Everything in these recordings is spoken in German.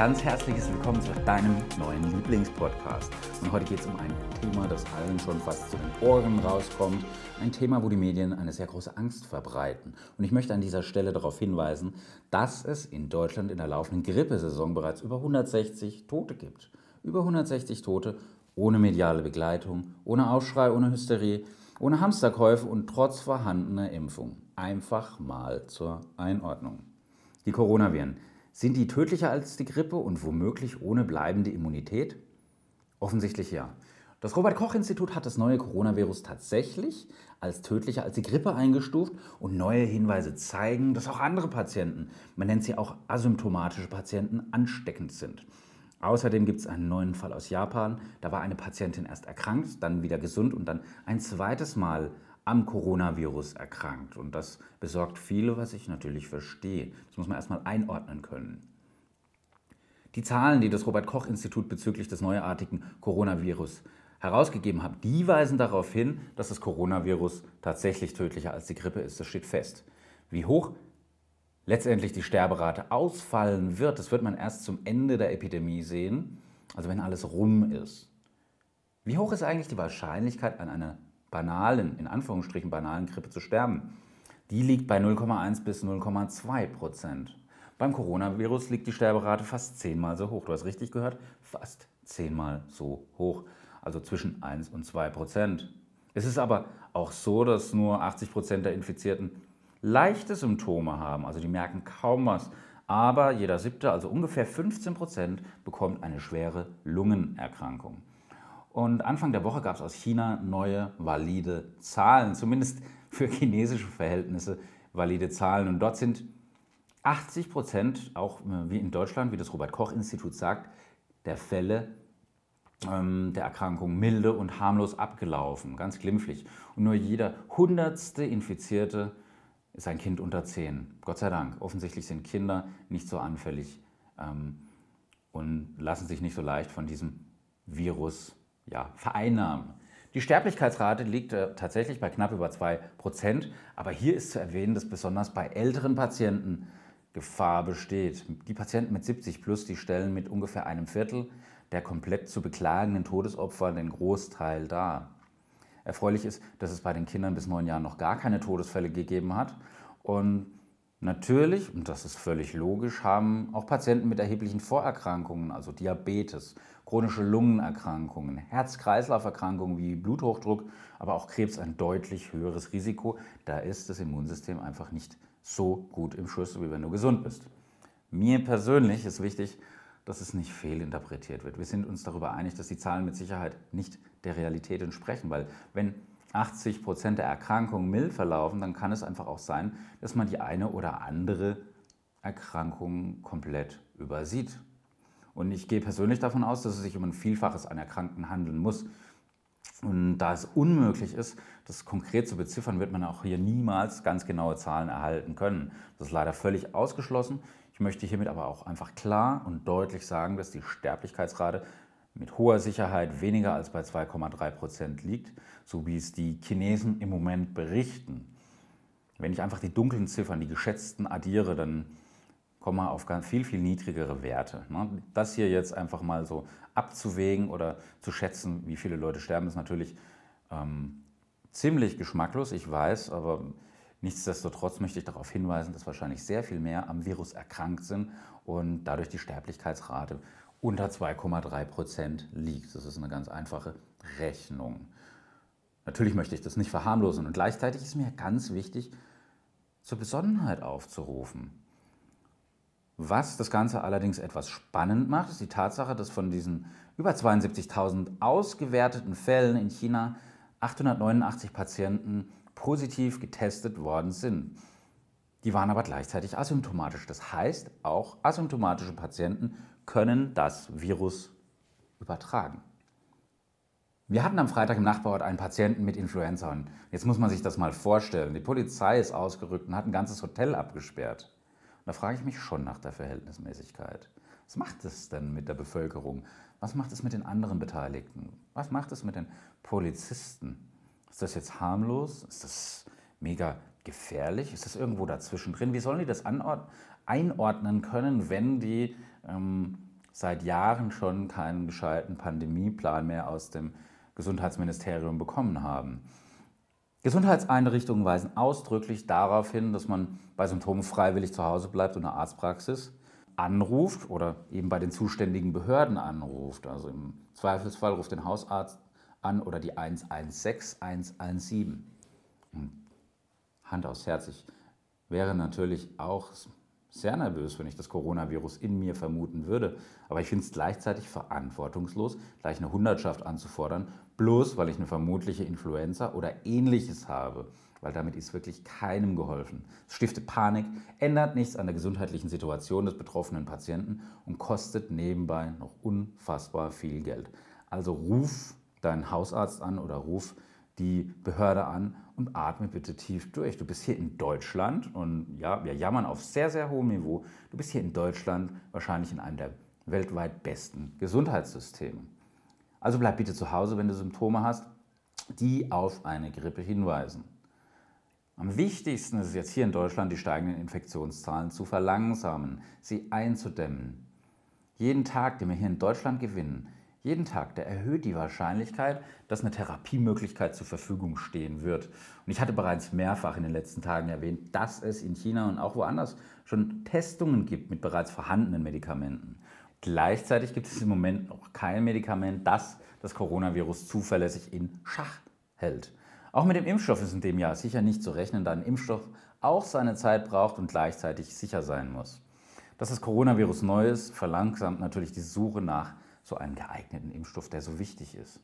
ganz herzliches Willkommen zu deinem neuen Lieblingspodcast. Und heute geht es um ein Thema, das allen schon fast zu den Ohren rauskommt. Ein Thema, wo die Medien eine sehr große Angst verbreiten. Und ich möchte an dieser Stelle darauf hinweisen, dass es in Deutschland in der laufenden Grippesaison bereits über 160 Tote gibt. Über 160 Tote ohne mediale Begleitung, ohne Aufschrei, ohne Hysterie, ohne Hamsterkäufe und trotz vorhandener Impfung. Einfach mal zur Einordnung. Die Coronaviren sind die tödlicher als die Grippe und womöglich ohne bleibende Immunität? Offensichtlich ja. Das Robert Koch Institut hat das neue Coronavirus tatsächlich als tödlicher als die Grippe eingestuft und neue Hinweise zeigen, dass auch andere Patienten, man nennt sie auch asymptomatische Patienten, ansteckend sind. Außerdem gibt es einen neuen Fall aus Japan. Da war eine Patientin erst erkrankt, dann wieder gesund und dann ein zweites Mal am Coronavirus erkrankt. Und das besorgt viele, was ich natürlich verstehe. Das muss man erstmal einordnen können. Die Zahlen, die das Robert Koch Institut bezüglich des neuartigen Coronavirus herausgegeben hat, die weisen darauf hin, dass das Coronavirus tatsächlich tödlicher als die Grippe ist. Das steht fest. Wie hoch letztendlich die Sterberate ausfallen wird, das wird man erst zum Ende der Epidemie sehen, also wenn alles rum ist. Wie hoch ist eigentlich die Wahrscheinlichkeit, an einer banalen, in Anführungsstrichen banalen Grippe zu sterben. Die liegt bei 0,1 bis 0,2 Prozent. Beim Coronavirus liegt die Sterberate fast zehnmal so hoch. Du hast richtig gehört, fast zehnmal so hoch. Also zwischen 1 und 2 Prozent. Es ist aber auch so, dass nur 80 Prozent der Infizierten leichte Symptome haben. Also die merken kaum was. Aber jeder siebte, also ungefähr 15 Prozent, bekommt eine schwere Lungenerkrankung. Und Anfang der Woche gab es aus China neue valide Zahlen, zumindest für chinesische Verhältnisse valide Zahlen. Und dort sind 80 Prozent, auch äh, wie in Deutschland, wie das Robert Koch Institut sagt, der Fälle ähm, der Erkrankung milde und harmlos abgelaufen, ganz glimpflich. Und nur jeder hundertste Infizierte ist ein Kind unter 10. Gott sei Dank. Offensichtlich sind Kinder nicht so anfällig ähm, und lassen sich nicht so leicht von diesem Virus ja, vereinnahmen. Die Sterblichkeitsrate liegt äh, tatsächlich bei knapp über 2%, aber hier ist zu erwähnen, dass besonders bei älteren Patienten Gefahr besteht. Die Patienten mit 70 plus, die stellen mit ungefähr einem Viertel der komplett zu beklagenden Todesopfer den Großteil dar. Erfreulich ist, dass es bei den Kindern bis neun Jahren noch gar keine Todesfälle gegeben hat. Und natürlich, und das ist völlig logisch, haben auch Patienten mit erheblichen Vorerkrankungen, also Diabetes, chronische Lungenerkrankungen, Herz-Kreislauf-Erkrankungen wie Bluthochdruck, aber auch Krebs ein deutlich höheres Risiko. Da ist das Immunsystem einfach nicht so gut im Schuss, wie wenn du gesund bist. Mir persönlich ist wichtig, dass es nicht fehlinterpretiert wird. Wir sind uns darüber einig, dass die Zahlen mit Sicherheit nicht der Realität entsprechen, weil wenn 80 Prozent der Erkrankungen mild verlaufen, dann kann es einfach auch sein, dass man die eine oder andere Erkrankung komplett übersieht. Und ich gehe persönlich davon aus, dass es sich um ein Vielfaches an Erkrankten handeln muss. Und da es unmöglich ist, das konkret zu beziffern, wird man auch hier niemals ganz genaue Zahlen erhalten können. Das ist leider völlig ausgeschlossen. Ich möchte hiermit aber auch einfach klar und deutlich sagen, dass die Sterblichkeitsrate mit hoher Sicherheit weniger als bei 2,3 Prozent liegt, so wie es die Chinesen im Moment berichten. Wenn ich einfach die dunklen Ziffern, die geschätzten addiere, dann kommen wir auf viel, viel niedrigere Werte. Ne? Das hier jetzt einfach mal so abzuwägen oder zu schätzen, wie viele Leute sterben, ist natürlich ähm, ziemlich geschmacklos, ich weiß, aber nichtsdestotrotz möchte ich darauf hinweisen, dass wahrscheinlich sehr viel mehr am Virus erkrankt sind und dadurch die Sterblichkeitsrate unter 2,3 Prozent liegt. Das ist eine ganz einfache Rechnung. Natürlich möchte ich das nicht verharmlosen und gleichzeitig ist mir ganz wichtig, zur Besonnenheit aufzurufen. Was das Ganze allerdings etwas spannend macht, ist die Tatsache, dass von diesen über 72.000 ausgewerteten Fällen in China 889 Patienten positiv getestet worden sind. Die waren aber gleichzeitig asymptomatisch. Das heißt, auch asymptomatische Patienten können das Virus übertragen. Wir hatten am Freitag im Nachbarort einen Patienten mit Influenza. Und jetzt muss man sich das mal vorstellen. Die Polizei ist ausgerückt und hat ein ganzes Hotel abgesperrt. Da frage ich mich schon nach der Verhältnismäßigkeit. Was macht es denn mit der Bevölkerung? Was macht es mit den anderen Beteiligten? Was macht es mit den Polizisten? Ist das jetzt harmlos? Ist das mega gefährlich? Ist das irgendwo dazwischen drin? Wie sollen die das einordnen können, wenn die ähm, seit Jahren schon keinen gescheiten Pandemieplan mehr aus dem Gesundheitsministerium bekommen haben. Gesundheitseinrichtungen weisen ausdrücklich darauf hin, dass man bei Symptomen freiwillig zu Hause bleibt und eine Arztpraxis anruft oder eben bei den zuständigen Behörden anruft. Also im Zweifelsfall ruft den Hausarzt an oder die 116 117. Hand aufs Herz, ich wäre natürlich auch sehr nervös, wenn ich das Coronavirus in mir vermuten würde. Aber ich finde es gleichzeitig verantwortungslos, gleich eine Hundertschaft anzufordern, bloß weil ich eine vermutliche Influenza oder ähnliches habe. Weil damit ist wirklich keinem geholfen. Es stiftet Panik, ändert nichts an der gesundheitlichen Situation des betroffenen Patienten und kostet nebenbei noch unfassbar viel Geld. Also ruf deinen Hausarzt an oder ruf die Behörde an und atme bitte tief durch. Du bist hier in Deutschland und ja, wir jammern auf sehr, sehr hohem Niveau. Du bist hier in Deutschland wahrscheinlich in einem der weltweit besten Gesundheitssysteme. Also bleib bitte zu Hause, wenn du Symptome hast, die auf eine Grippe hinweisen. Am wichtigsten ist es jetzt hier in Deutschland, die steigenden Infektionszahlen zu verlangsamen, sie einzudämmen. Jeden Tag, den wir hier in Deutschland gewinnen, jeden Tag, der erhöht die Wahrscheinlichkeit, dass eine Therapiemöglichkeit zur Verfügung stehen wird. Und ich hatte bereits mehrfach in den letzten Tagen erwähnt, dass es in China und auch woanders schon Testungen gibt mit bereits vorhandenen Medikamenten. Gleichzeitig gibt es im Moment noch kein Medikament, das das Coronavirus zuverlässig in Schach hält. Auch mit dem Impfstoff ist in dem Jahr sicher nicht zu rechnen, da ein Impfstoff auch seine Zeit braucht und gleichzeitig sicher sein muss. Dass das Coronavirus neu ist, verlangsamt natürlich die Suche nach so einen geeigneten Impfstoff, der so wichtig ist.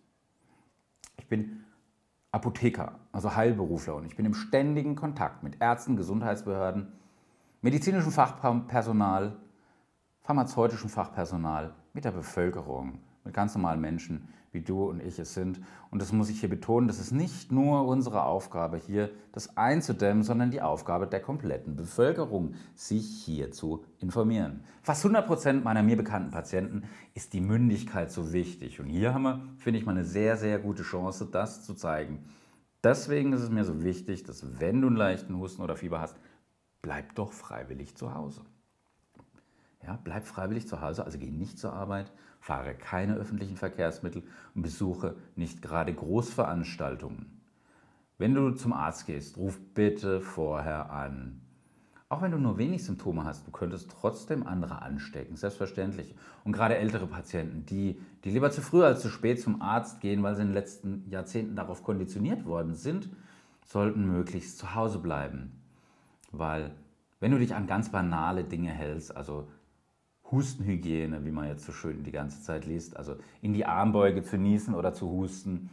Ich bin Apotheker, also Heilberufler und ich bin im ständigen Kontakt mit Ärzten, Gesundheitsbehörden, medizinischem Fachpersonal, pharmazeutischem Fachpersonal, mit der Bevölkerung, mit ganz normalen Menschen, wie du und ich es sind. Und das muss ich hier betonen, das ist nicht nur unsere Aufgabe hier, das einzudämmen, sondern die Aufgabe der kompletten Bevölkerung, sich hier zu informieren. Fast 100 Prozent meiner mir bekannten Patienten ist die Mündigkeit so wichtig. Und hier haben wir, finde ich mal, eine sehr, sehr gute Chance, das zu zeigen. Deswegen ist es mir so wichtig, dass wenn du einen leichten Husten oder Fieber hast, bleib doch freiwillig zu Hause. Ja, bleib freiwillig zu Hause, also geh nicht zur Arbeit, fahre keine öffentlichen Verkehrsmittel und besuche nicht gerade Großveranstaltungen. Wenn du zum Arzt gehst, ruf bitte vorher an. Auch wenn du nur wenig Symptome hast, du könntest trotzdem andere anstecken, selbstverständlich. Und gerade ältere Patienten, die, die lieber zu früh als zu spät zum Arzt gehen, weil sie in den letzten Jahrzehnten darauf konditioniert worden sind, sollten möglichst zu Hause bleiben. Weil wenn du dich an ganz banale Dinge hältst, also Hustenhygiene, wie man jetzt so schön die ganze Zeit liest, also in die Armbeuge zu niesen oder zu husten,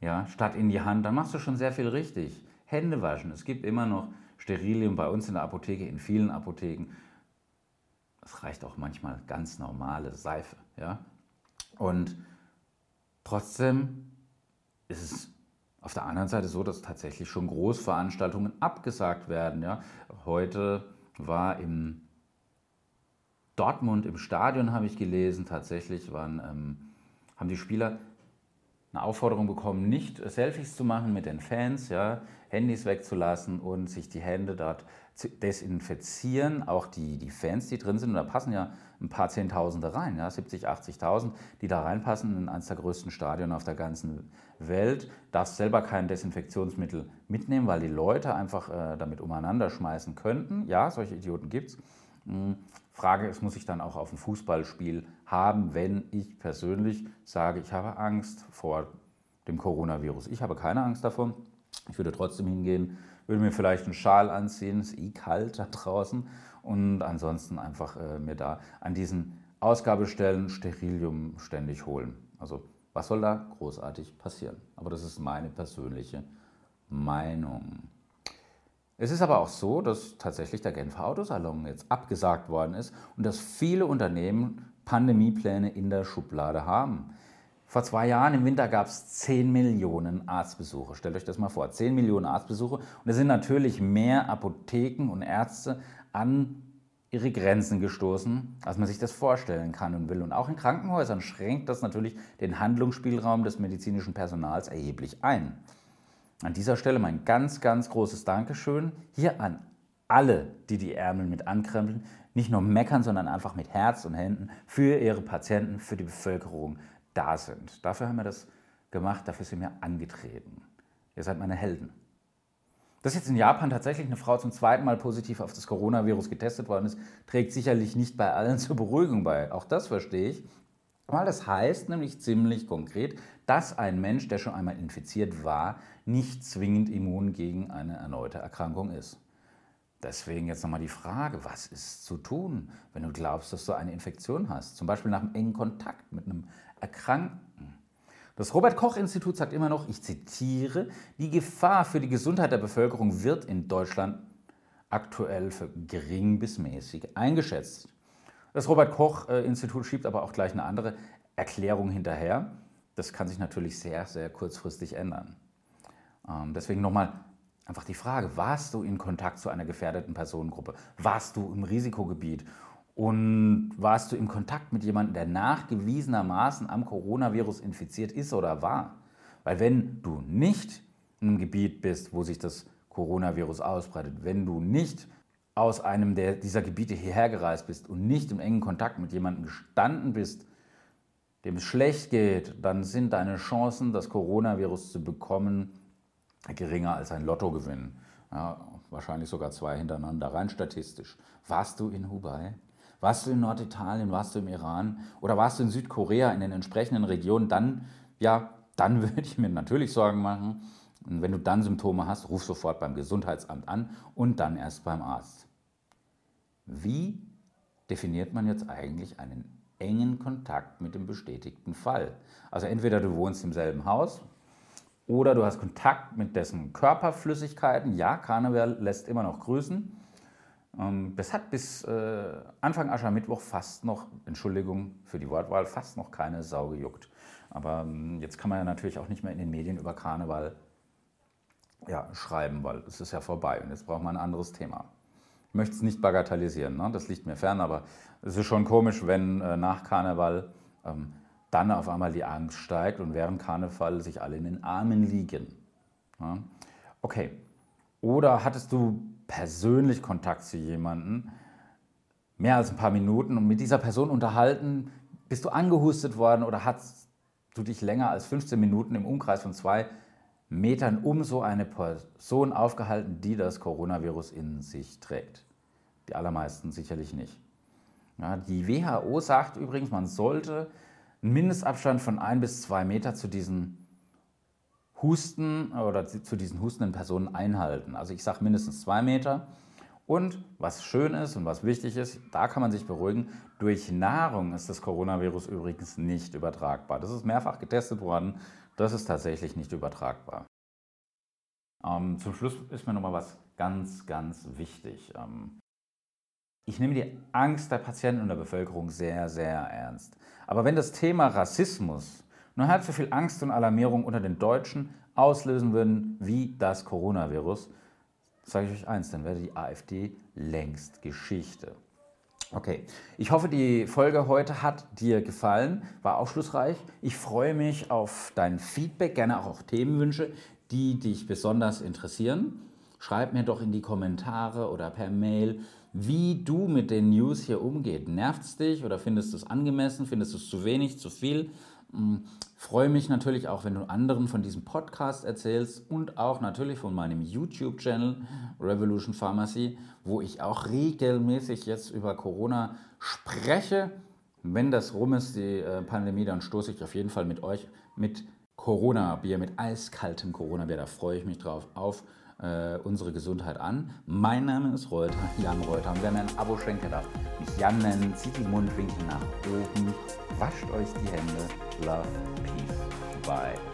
ja, statt in die Hand, dann machst du schon sehr viel richtig. Hände waschen. Es gibt immer noch Sterilium bei uns in der Apotheke, in vielen Apotheken. Es reicht auch manchmal ganz normale Seife, ja. Und trotzdem ist es auf der anderen Seite so, dass tatsächlich schon Großveranstaltungen abgesagt werden, ja. Heute war im Dortmund im Stadion habe ich gelesen, tatsächlich waren, ähm, haben die Spieler eine Aufforderung bekommen, nicht Selfies zu machen mit den Fans, ja, Handys wegzulassen und sich die Hände dort zu desinfizieren. Auch die, die Fans, die drin sind, und da passen ja ein paar Zehntausende rein, ja, 70, 80.000, die da reinpassen in eines der größten Stadien auf der ganzen Welt. Darfst selber kein Desinfektionsmittel mitnehmen, weil die Leute einfach äh, damit umeinander schmeißen könnten. Ja, solche Idioten gibt es. Hm, Frage ist, muss ich dann auch auf ein Fußballspiel haben, wenn ich persönlich sage, ich habe Angst vor dem Coronavirus. Ich habe keine Angst davor. Ich würde trotzdem hingehen, würde mir vielleicht einen Schal anziehen, es ist eh kalt da draußen und ansonsten einfach äh, mir da an diesen Ausgabestellen Sterilium ständig holen. Also was soll da großartig passieren? Aber das ist meine persönliche Meinung. Es ist aber auch so, dass tatsächlich der Genfer Autosalon jetzt abgesagt worden ist und dass viele Unternehmen Pandemiepläne in der Schublade haben. Vor zwei Jahren im Winter gab es 10 Millionen Arztbesuche. Stellt euch das mal vor, 10 Millionen Arztbesuche. Und es sind natürlich mehr Apotheken und Ärzte an ihre Grenzen gestoßen, als man sich das vorstellen kann und will. Und auch in Krankenhäusern schränkt das natürlich den Handlungsspielraum des medizinischen Personals erheblich ein. An dieser Stelle mein ganz, ganz großes Dankeschön hier an alle, die die Ärmel mit ankrempeln, nicht nur meckern, sondern einfach mit Herz und Händen für ihre Patienten, für die Bevölkerung da sind. Dafür haben wir das gemacht, dafür sind wir angetreten. Ihr seid meine Helden. Dass jetzt in Japan tatsächlich eine Frau zum zweiten Mal positiv auf das Coronavirus getestet worden ist, trägt sicherlich nicht bei allen zur Beruhigung bei. Auch das verstehe ich. Weil das heißt nämlich ziemlich konkret, dass ein Mensch, der schon einmal infiziert war, nicht zwingend immun gegen eine erneute Erkrankung ist. Deswegen jetzt nochmal die Frage, was ist zu tun, wenn du glaubst, dass du eine Infektion hast? Zum Beispiel nach einem engen Kontakt mit einem Erkrankten. Das Robert Koch Institut sagt immer noch, ich zitiere, die Gefahr für die Gesundheit der Bevölkerung wird in Deutschland aktuell für gering bis mäßig eingeschätzt. Das Robert Koch äh, schiebt aber auch gleich eine andere Erklärung hinterher. Das kann sich natürlich sehr, sehr kurzfristig ändern. Ähm, deswegen nochmal einfach die Frage, warst du in Kontakt zu einer gefährdeten Personengruppe? Warst du im Risikogebiet? Und warst du im Kontakt mit jemandem, der nachgewiesenermaßen am Coronavirus infiziert ist oder war? Weil wenn du nicht in einem Gebiet bist, wo sich das Coronavirus ausbreitet, wenn du nicht aus einem der, dieser Gebiete hierher gereist bist und nicht im engen Kontakt mit jemandem gestanden bist, dem es schlecht geht, dann sind deine Chancen, das Coronavirus zu bekommen, geringer als ein Lottogewinn. Ja, wahrscheinlich sogar zwei hintereinander, rein statistisch. Warst du in Hubei? Warst du in Norditalien, warst du im Iran oder warst du in Südkorea in den entsprechenden Regionen, dann, ja, dann würde ich mir natürlich Sorgen machen. Und wenn du dann Symptome hast, ruf sofort beim Gesundheitsamt an und dann erst beim Arzt. Wie definiert man jetzt eigentlich einen engen Kontakt mit dem bestätigten Fall? Also entweder du wohnst im selben Haus oder du hast Kontakt mit dessen Körperflüssigkeiten. Ja, Karneval lässt immer noch grüßen. Ähm, das hat bis äh, Anfang Aschermittwoch fast noch, Entschuldigung für die Wortwahl, fast noch keine Sau gejuckt. Aber ähm, jetzt kann man ja natürlich auch nicht mehr in den Medien über Karneval ja, schreiben, weil es ist ja vorbei und jetzt braucht man ein anderes Thema. Ich möchte es nicht bagatellisieren, ne? das liegt mir fern, aber es ist schon komisch, wenn äh, nach Karneval ähm, dann auf einmal die Angst steigt und während Karneval sich alle in den Armen liegen. Ja? Okay. Oder hattest du persönlich Kontakt zu jemandem, mehr als ein paar Minuten und mit dieser Person unterhalten, bist du angehustet worden oder hast du dich länger als 15 Minuten im Umkreis von zwei Metern um so eine Person aufgehalten, die das Coronavirus in sich trägt? Die allermeisten sicherlich nicht. Ja, die WHO sagt übrigens, man sollte einen Mindestabstand von ein bis zwei Meter zu diesen Husten oder zu diesen hustenden Personen einhalten. Also ich sage mindestens zwei Meter. Und was schön ist und was wichtig ist, da kann man sich beruhigen, durch Nahrung ist das Coronavirus übrigens nicht übertragbar. Das ist mehrfach getestet worden, das ist tatsächlich nicht übertragbar. Ähm, zum Schluss ist mir nochmal was ganz, ganz wichtig. Ähm, ich nehme die Angst der Patienten und der Bevölkerung sehr, sehr ernst. Aber wenn das Thema Rassismus nur halb so viel Angst und Alarmierung unter den Deutschen auslösen würden wie das Coronavirus, sage ich euch eins, dann wäre die AfD längst Geschichte. Okay, ich hoffe, die Folge heute hat dir gefallen, war aufschlussreich. Ich freue mich auf dein Feedback, gerne auch auf Themenwünsche, die dich besonders interessieren. Schreib mir doch in die Kommentare oder per Mail, wie du mit den News hier umgehst. Nervt es dich oder findest du es angemessen? Findest du es zu wenig, zu viel? Hm, freue mich natürlich auch, wenn du anderen von diesem Podcast erzählst und auch natürlich von meinem YouTube-Channel Revolution Pharmacy, wo ich auch regelmäßig jetzt über Corona spreche. Wenn das rum ist, die äh, Pandemie, dann stoße ich auf jeden Fall mit euch mit Corona-Bier, mit eiskaltem Corona-Bier. Da freue ich mich drauf auf äh, unsere Gesundheit an. Mein Name ist Reuter, Jan Reuter. Und wer mir ein Abo schenken darf, mich Jan nennen, zieht die Mundwinkel nach oben, wascht euch die Hände. Love, Peace, Bye.